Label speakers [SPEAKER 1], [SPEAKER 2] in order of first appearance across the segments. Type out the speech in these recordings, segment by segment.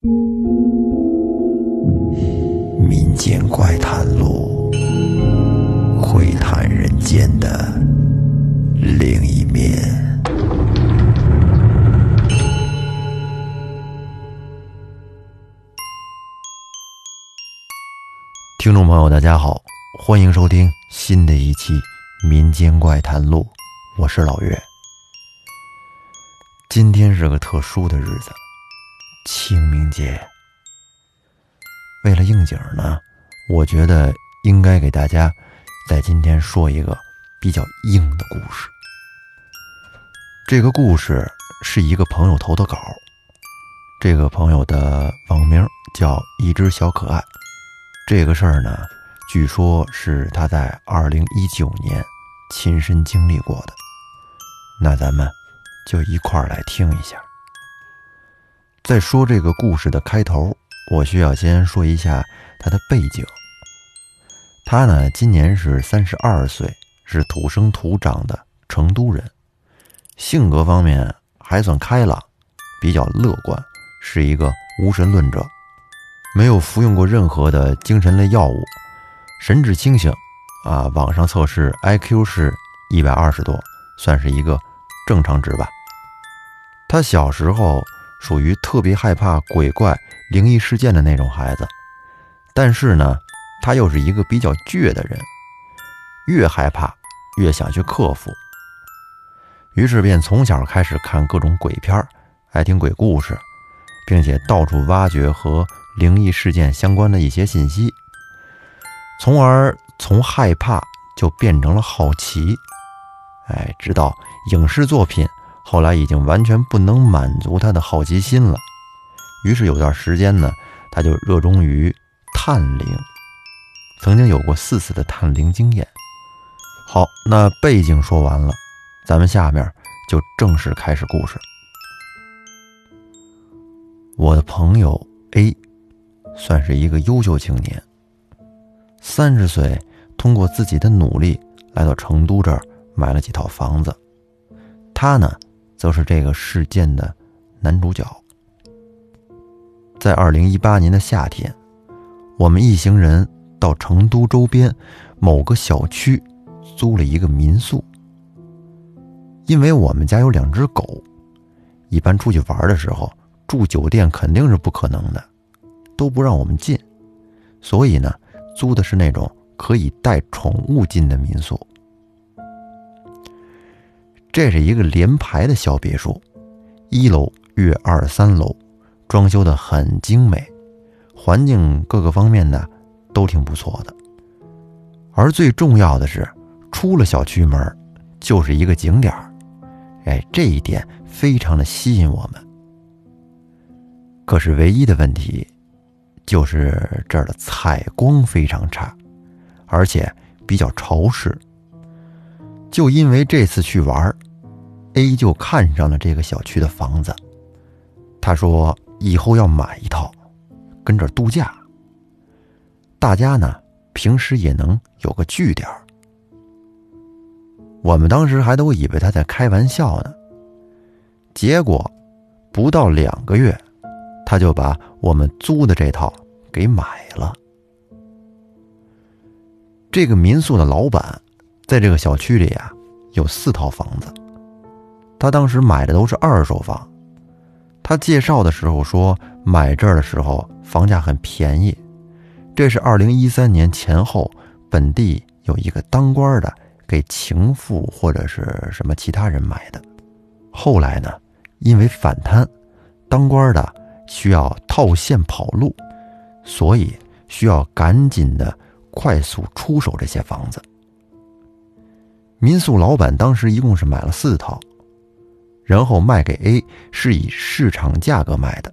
[SPEAKER 1] 民间怪谈录，会谈人间的另一面。听众朋友，大家好，欢迎收听新的一期《民间怪谈录》，我是老岳。今天是个特殊的日子。清明节，为了应景呢，我觉得应该给大家在今天说一个比较硬的故事。这个故事是一个朋友投的稿，这个朋友的网名叫一只小可爱。这个事儿呢，据说是他在二零一九年亲身经历过的。那咱们就一块儿来听一下。在说这个故事的开头，我需要先说一下他的背景。他呢，今年是三十二岁，是土生土长的成都人，性格方面还算开朗，比较乐观，是一个无神论者，没有服用过任何的精神类药物，神志清醒，啊，网上测试 IQ 是一百二十多，算是一个正常值吧。他小时候。属于特别害怕鬼怪、灵异事件的那种孩子，但是呢，他又是一个比较倔的人，越害怕越想去克服，于是便从小开始看各种鬼片爱听鬼故事，并且到处挖掘和灵异事件相关的一些信息，从而从害怕就变成了好奇，哎，直到影视作品。后来已经完全不能满足他的好奇心了，于是有段时间呢，他就热衷于探灵，曾经有过四次的探灵经验。好，那背景说完了，咱们下面就正式开始故事。我的朋友 A，算是一个优秀青年，三十岁，通过自己的努力来到成都这儿买了几套房子，他呢。则是这个事件的男主角。在二零一八年的夏天，我们一行人到成都周边某个小区租了一个民宿。因为我们家有两只狗，一般出去玩的时候住酒店肯定是不可能的，都不让我们进，所以呢，租的是那种可以带宠物进的民宿。这是一个连排的小别墅，一楼约二三楼，装修的很精美，环境各个方面呢都挺不错的。而最重要的是，出了小区门就是一个景点哎，这一点非常的吸引我们。可是唯一的问题，就是这儿的采光非常差，而且比较潮湿。就因为这次去玩，A 就看上了这个小区的房子。他说以后要买一套，跟这儿度假。大家呢平时也能有个据点。我们当时还都以为他在开玩笑呢。结果不到两个月，他就把我们租的这套给买了。这个民宿的老板。在这个小区里啊，有四套房子。他当时买的都是二手房。他介绍的时候说，买这儿的时候房价很便宜。这是二零一三年前后，本地有一个当官的给情妇或者是什么其他人买的。后来呢，因为反贪，当官的需要套现跑路，所以需要赶紧的快速出手这些房子。民宿老板当时一共是买了四套，然后卖给 A 是以市场价格卖的。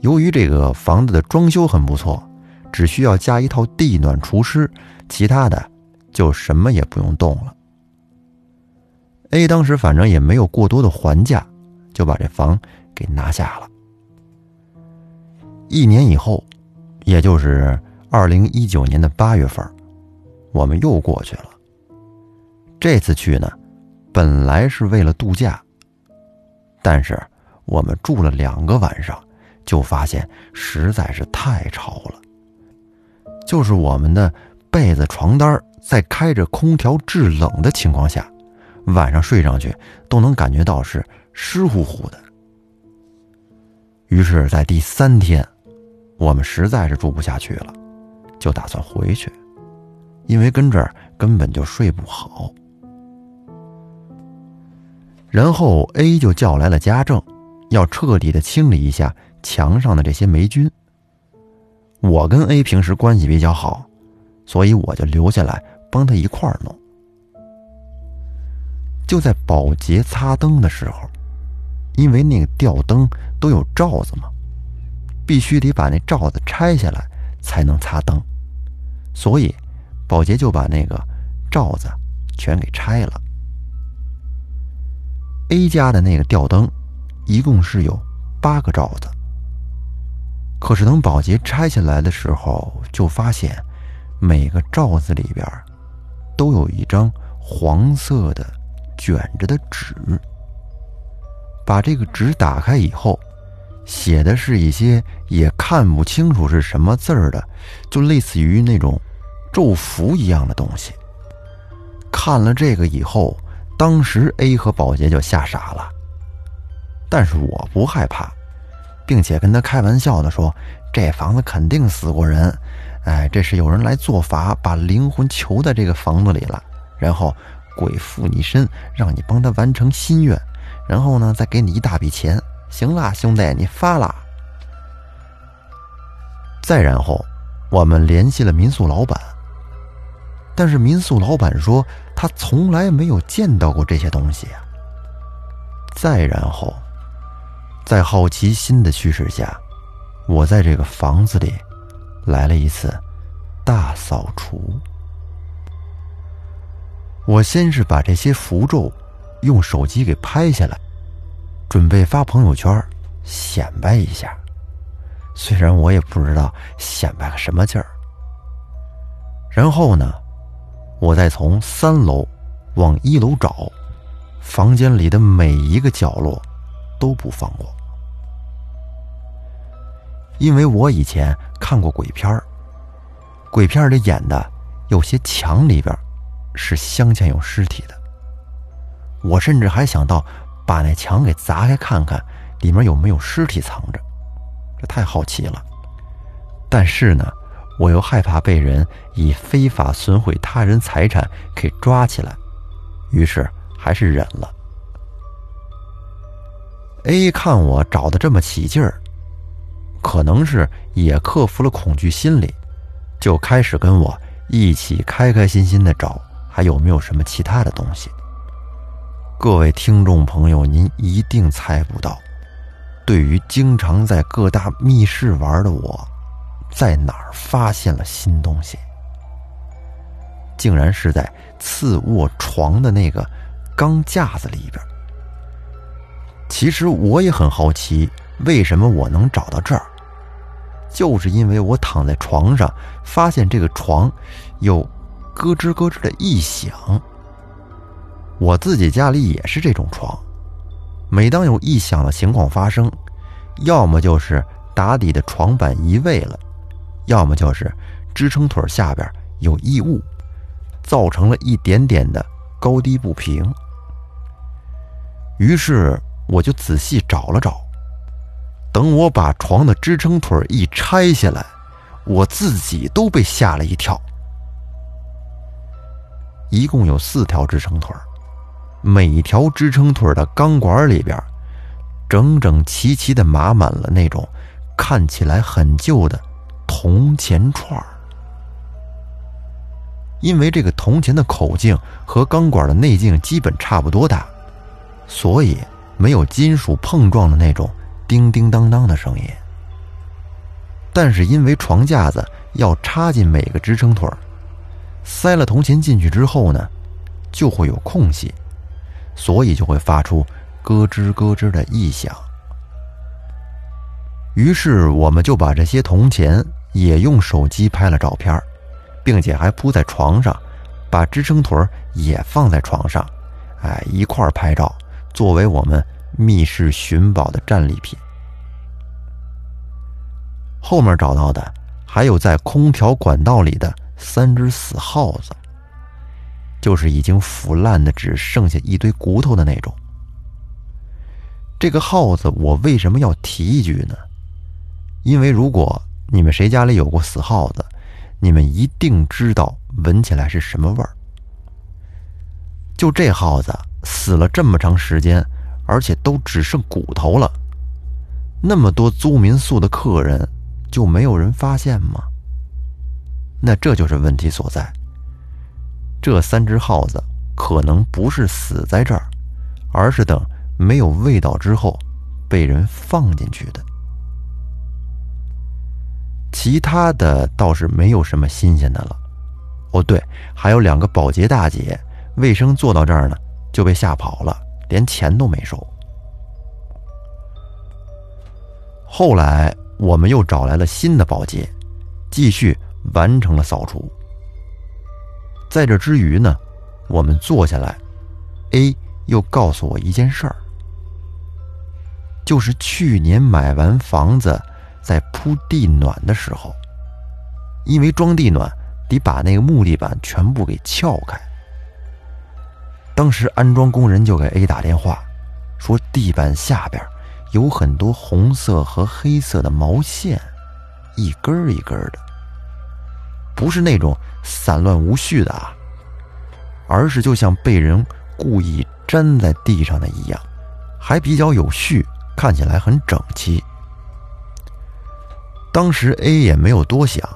[SPEAKER 1] 由于这个房子的装修很不错，只需要加一套地暖除湿，其他的就什么也不用动了。A 当时反正也没有过多的还价，就把这房给拿下了。一年以后，也就是二零一九年的八月份，我们又过去了。这次去呢，本来是为了度假，但是我们住了两个晚上，就发现实在是太潮了。就是我们的被子、床单在开着空调制冷的情况下，晚上睡上去都能感觉到是湿乎乎的。于是，在第三天，我们实在是住不下去了，就打算回去，因为跟这儿根本就睡不好。然后 A 就叫来了家政，要彻底的清理一下墙上的这些霉菌。我跟 A 平时关系比较好，所以我就留下来帮他一块儿弄。就在保洁擦灯的时候，因为那个吊灯都有罩子嘛，必须得把那罩子拆下来才能擦灯，所以保洁就把那个罩子全给拆了。A 家的那个吊灯，一共是有八个罩子。可是等保洁拆下来的时候，就发现每个罩子里边都有一张黄色的卷着的纸。把这个纸打开以后，写的是一些也看不清楚是什么字儿的，就类似于那种咒符一样的东西。看了这个以后。当时 A 和保洁就吓傻了，但是我不害怕，并且跟他开玩笑的说：“这房子肯定死过人，哎，这是有人来做法，把灵魂囚在这个房子里了，然后鬼附你身，让你帮他完成心愿，然后呢再给你一大笔钱。行啦，兄弟，你发啦。”再然后，我们联系了民宿老板。但是民宿老板说，他从来没有见到过这些东西。再然后，在好奇心的驱使下，我在这个房子里来了一次大扫除。我先是把这些符咒用手机给拍下来，准备发朋友圈显摆一下。虽然我也不知道显摆个什么劲儿。然后呢？我再从三楼往一楼找，房间里的每一个角落都不放过，因为我以前看过鬼片鬼片里演的有些墙里边是镶嵌有尸体的，我甚至还想到把那墙给砸开看看里面有没有尸体藏着，这太好奇了。但是呢。我又害怕被人以非法损毁他人财产给抓起来，于是还是忍了。A 看我找的这么起劲儿，可能是也克服了恐惧心理，就开始跟我一起开开心心的找还有没有什么其他的东西。各位听众朋友，您一定猜不到，对于经常在各大密室玩的我。在哪儿发现了新东西？竟然是在次卧床的那个钢架子里边。其实我也很好奇，为什么我能找到这儿？就是因为我躺在床上，发现这个床有咯吱咯吱的异响。我自己家里也是这种床，每当有异响的情况发生，要么就是打底的床板移位了。要么就是支撑腿下边有异物，造成了一点点的高低不平。于是我就仔细找了找，等我把床的支撑腿一拆下来，我自己都被吓了一跳。一共有四条支撑腿，每条支撑腿的钢管里边，整整齐齐的码满了那种看起来很旧的。铜钱串儿，因为这个铜钱的口径和钢管的内径基本差不多大，所以没有金属碰撞的那种叮叮当当的声音。但是因为床架子要插进每个支撑腿儿，塞了铜钱进去之后呢，就会有空隙，所以就会发出咯吱咯吱的异响。于是我们就把这些铜钱。也用手机拍了照片，并且还铺在床上，把支撑腿也放在床上，哎，一块拍照，作为我们密室寻宝的战利品。后面找到的还有在空调管道里的三只死耗子，就是已经腐烂的只剩下一堆骨头的那种。这个耗子，我为什么要提一句呢？因为如果你们谁家里有过死耗子，你们一定知道闻起来是什么味儿。就这耗子死了这么长时间，而且都只剩骨头了，那么多租民宿的客人就没有人发现吗？那这就是问题所在。这三只耗子可能不是死在这儿，而是等。没有味道之后，被人放进去的。其他的倒是没有什么新鲜的了。哦，对，还有两个保洁大姐，卫生做到这儿呢，就被吓跑了，连钱都没收。后来我们又找来了新的保洁，继续完成了扫除。在这之余呢，我们坐下来，A 又告诉我一件事儿。就是去年买完房子，在铺地暖的时候，因为装地暖得把那个木地板全部给撬开。当时安装工人就给 A 打电话，说地板下边有很多红色和黑色的毛线，一根一根的，不是那种散乱无序的啊，而是就像被人故意粘在地上的一样，还比较有序。看起来很整齐。当时 A 也没有多想，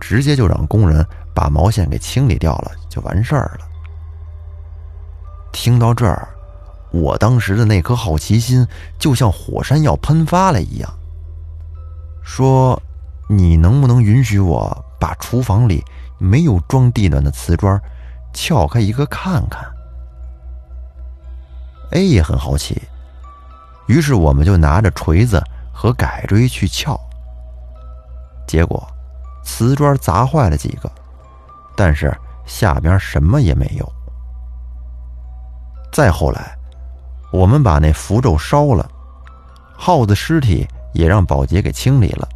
[SPEAKER 1] 直接就让工人把毛线给清理掉了，就完事儿了。听到这儿，我当时的那颗好奇心就像火山要喷发了一样，说：“你能不能允许我把厨房里没有装地暖的瓷砖撬开一个看看？”A 也很好奇。于是我们就拿着锤子和改锥去撬，结果瓷砖砸坏了几个，但是下边什么也没有。再后来，我们把那符咒烧了，耗子尸体也让保洁给清理了。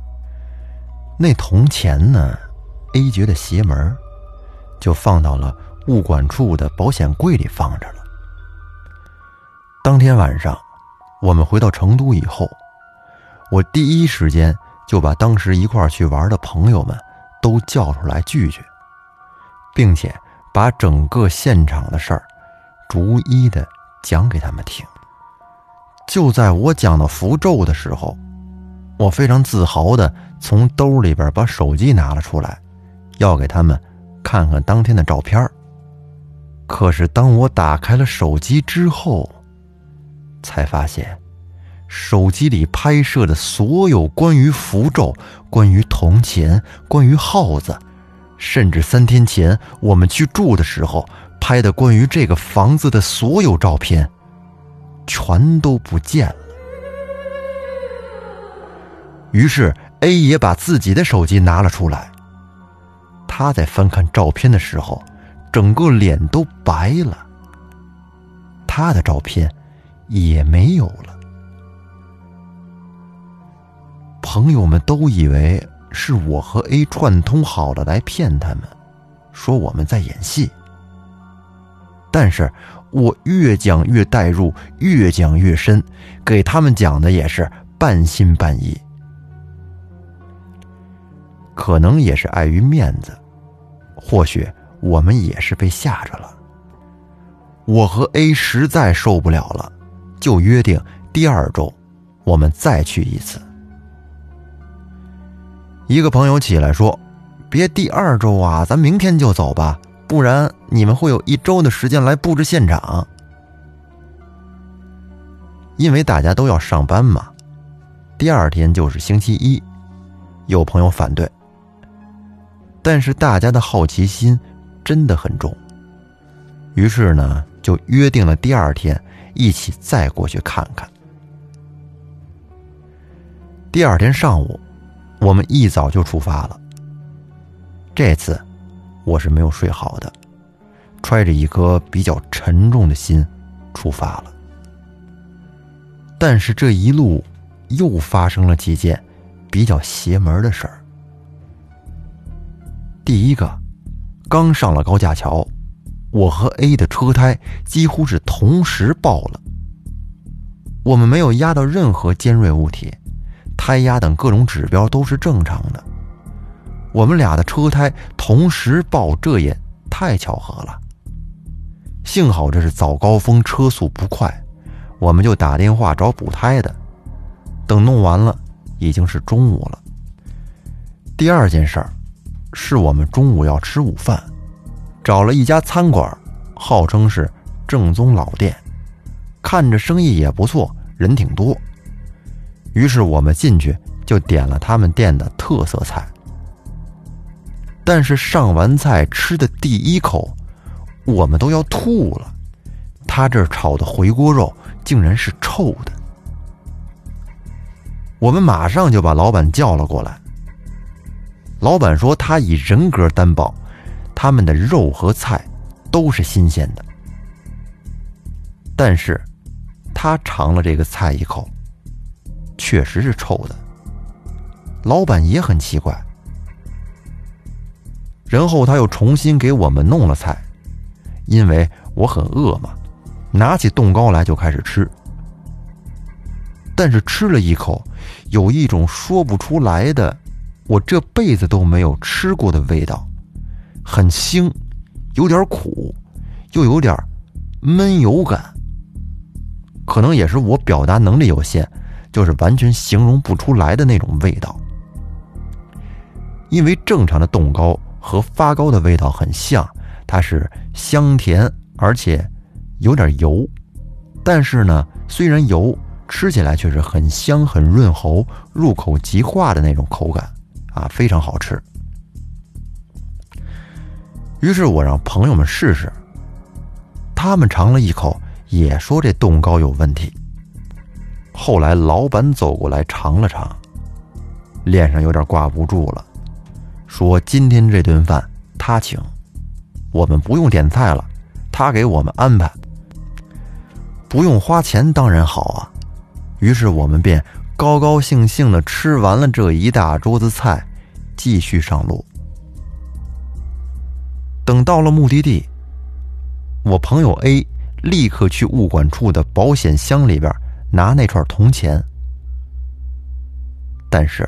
[SPEAKER 1] 那铜钱呢？A 觉得邪门，就放到了物管处的保险柜里放着了。当天晚上。我们回到成都以后，我第一时间就把当时一块去玩的朋友们都叫出来聚聚，并且把整个现场的事儿逐一的讲给他们听。就在我讲到符咒的时候，我非常自豪的从兜里边把手机拿了出来，要给他们看看当天的照片可是当我打开了手机之后，才发现，手机里拍摄的所有关于符咒、关于铜钱、关于耗子，甚至三天前我们去住的时候拍的关于这个房子的所有照片，全都不见了。于是 A 也把自己的手机拿了出来。他在翻看照片的时候，整个脸都白了。他的照片。也没有了。朋友们都以为是我和 A 串通好了来骗他们，说我们在演戏。但是我越讲越带入，越讲越深，给他们讲的也是半信半疑。可能也是碍于面子，或许我们也是被吓着了。我和 A 实在受不了了。就约定第二周，我们再去一次。一个朋友起来说：“别第二周啊，咱明天就走吧，不然你们会有一周的时间来布置现场。”因为大家都要上班嘛，第二天就是星期一。有朋友反对，但是大家的好奇心真的很重，于是呢，就约定了第二天。一起再过去看看。第二天上午，我们一早就出发了。这次我是没有睡好的，揣着一颗比较沉重的心出发了。但是这一路又发生了几件比较邪门的事儿。第一个，刚上了高架桥，我和 A 的车胎几乎是同时爆了。我们没有压到任何尖锐物体，胎压等各种指标都是正常的。我们俩的车胎同时爆，这也太巧合了。幸好这是早高峰，车速不快，我们就打电话找补胎的。等弄完了，已经是中午了。第二件事儿，是我们中午要吃午饭，找了一家餐馆，号称是正宗老店，看着生意也不错，人挺多。于是我们进去就点了他们店的特色菜。但是上完菜吃的第一口。我们都要吐了，他这炒的回锅肉竟然是臭的。我们马上就把老板叫了过来。老板说他以人格担保，他们的肉和菜都是新鲜的。但是，他尝了这个菜一口，确实是臭的。老板也很奇怪。然后他又重新给我们弄了菜。因为我很饿嘛，拿起冻糕来就开始吃。但是吃了一口，有一种说不出来的，我这辈子都没有吃过的味道，很腥，有点苦，又有点闷油感。可能也是我表达能力有限，就是完全形容不出来的那种味道。因为正常的冻糕和发糕的味道很像。它是香甜，而且有点油，但是呢，虽然油，吃起来却是很香、很润喉、入口即化的那种口感啊，非常好吃。于是我让朋友们试试，他们尝了一口，也说这冻糕有问题。后来老板走过来尝了尝，脸上有点挂不住了，说今天这顿饭他请。我们不用点菜了，他给我们安排，不用花钱当然好啊。于是我们便高高兴兴的吃完了这一大桌子菜，继续上路。等到了目的地，我朋友 A 立刻去物管处的保险箱里边拿那串铜钱，但是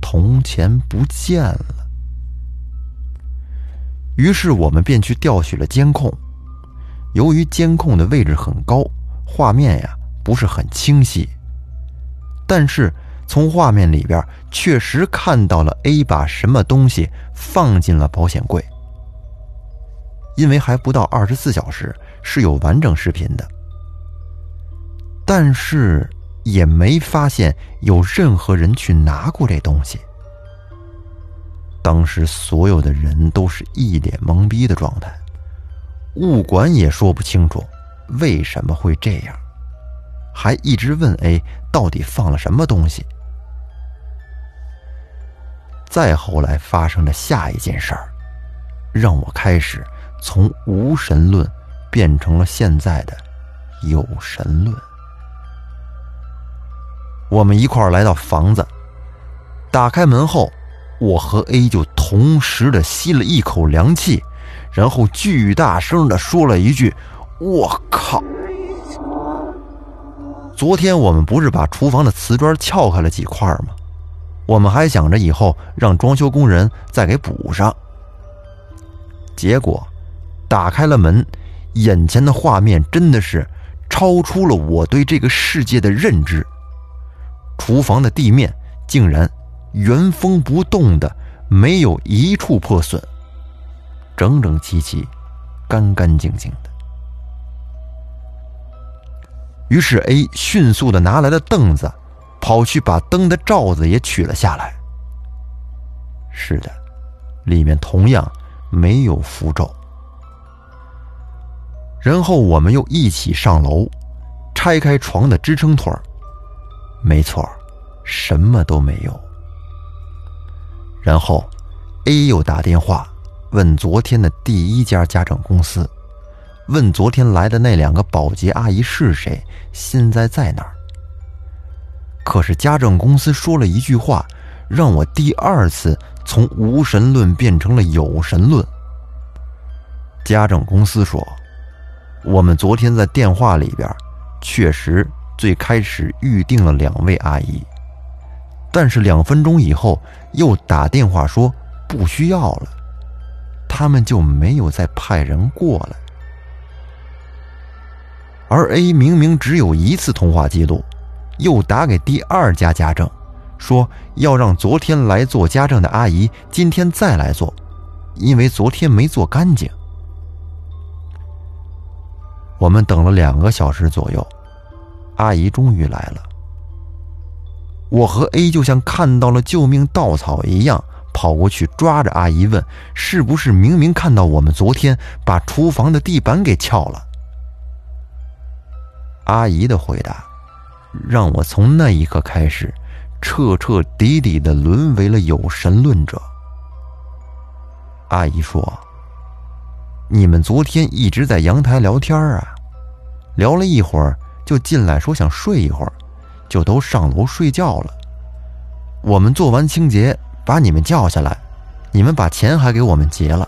[SPEAKER 1] 铜钱不见了。于是我们便去调取了监控，由于监控的位置很高，画面呀不是很清晰。但是从画面里边确实看到了 A 把什么东西放进了保险柜。因为还不到二十四小时，是有完整视频的，但是也没发现有任何人去拿过这东西。当时所有的人都是一脸懵逼的状态，物管也说不清楚为什么会这样，还一直问 A 到底放了什么东西。再后来发生的下一件事儿，让我开始从无神论变成了现在的有神论。我们一块儿来到房子，打开门后。我和 A 就同时的吸了一口凉气，然后巨大声的说了一句：“我靠！”昨天我们不是把厨房的瓷砖撬开了几块吗？我们还想着以后让装修工人再给补上。结果，打开了门，眼前的画面真的是超出了我对这个世界的认知。厨房的地面竟然……原封不动的，没有一处破损，整整齐齐，干干净净的。于是 A 迅速的拿来了凳子，跑去把灯的罩子也取了下来。是的，里面同样没有符咒。然后我们又一起上楼，拆开床的支撑腿没错，什么都没有。然后，A 又打电话问昨天的第一家家政公司，问昨天来的那两个保洁阿姨是谁，现在在哪儿。可是家政公司说了一句话，让我第二次从无神论变成了有神论。家政公司说，我们昨天在电话里边确实最开始预定了两位阿姨，但是两分钟以后又打电话说不需要了，他们就没有再派人过来。而 A 明明只有一次通话记录。又打给第二家家政，说要让昨天来做家政的阿姨今天再来做，因为昨天没做干净。我们等了两个小时左右，阿姨终于来了。我和 A 就像看到了救命稻草一样，跑过去抓着阿姨问：“是不是明明看到我们昨天把厨房的地板给撬了？”阿姨的回答。让我从那一刻开始，彻彻底底的沦为了有神论者。阿姨说：“你们昨天一直在阳台聊天啊，聊了一会儿就进来说想睡一会儿，就都上楼睡觉了。我们做完清洁，把你们叫下来，你们把钱还给我们结了，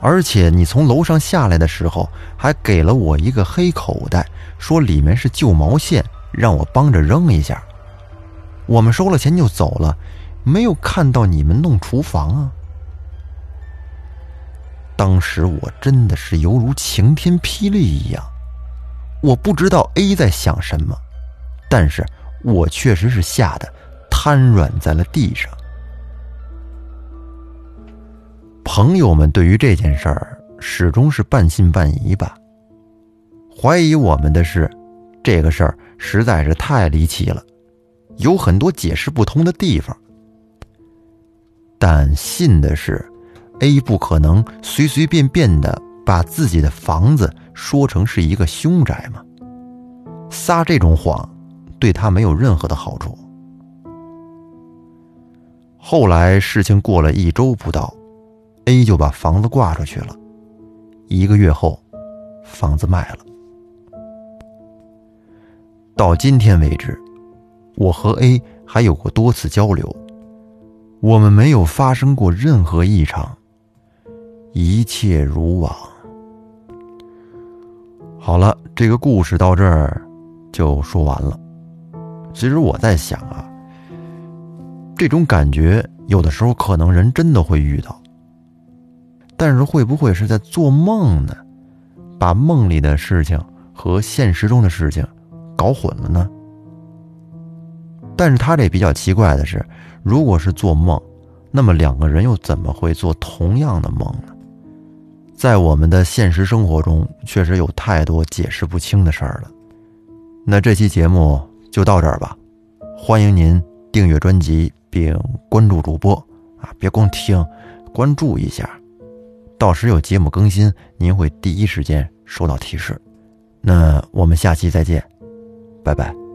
[SPEAKER 1] 而且你从楼上下来的时候还给了我一个黑口袋，说里面是旧毛线。”让我帮着扔一下，我们收了钱就走了，没有看到你们弄厨房啊！当时我真的是犹如晴天霹雳一样，我不知道 A 在想什么，但是我确实是吓得瘫软在了地上。朋友们对于这件事儿始终是半信半疑吧，怀疑我们的是这个事儿。实在是太离奇了，有很多解释不通的地方。但信的是，A 不可能随随便便的把自己的房子说成是一个凶宅嘛？撒这种谎，对他没有任何的好处。后来事情过了一周不到，A 就把房子挂出去了。一个月后，房子卖了。到今天为止，我和 A 还有过多次交流，我们没有发生过任何异常，一切如往。好了，这个故事到这儿就说完了。其实我在想啊，这种感觉有的时候可能人真的会遇到，但是会不会是在做梦呢？把梦里的事情和现实中的事情。搞混了呢。但是他这比较奇怪的是，如果是做梦，那么两个人又怎么会做同样的梦呢？在我们的现实生活中，确实有太多解释不清的事儿了。那这期节目就到这儿吧，欢迎您订阅专辑并关注主播啊，别光听，关注一下，到时有节目更新，您会第一时间收到提示。那我们下期再见。拜拜。